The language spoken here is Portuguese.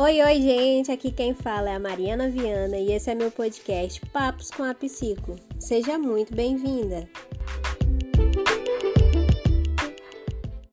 Oi, oi, gente! Aqui quem fala é a Mariana Viana e esse é meu podcast Papos com a Psico. Seja muito bem-vinda!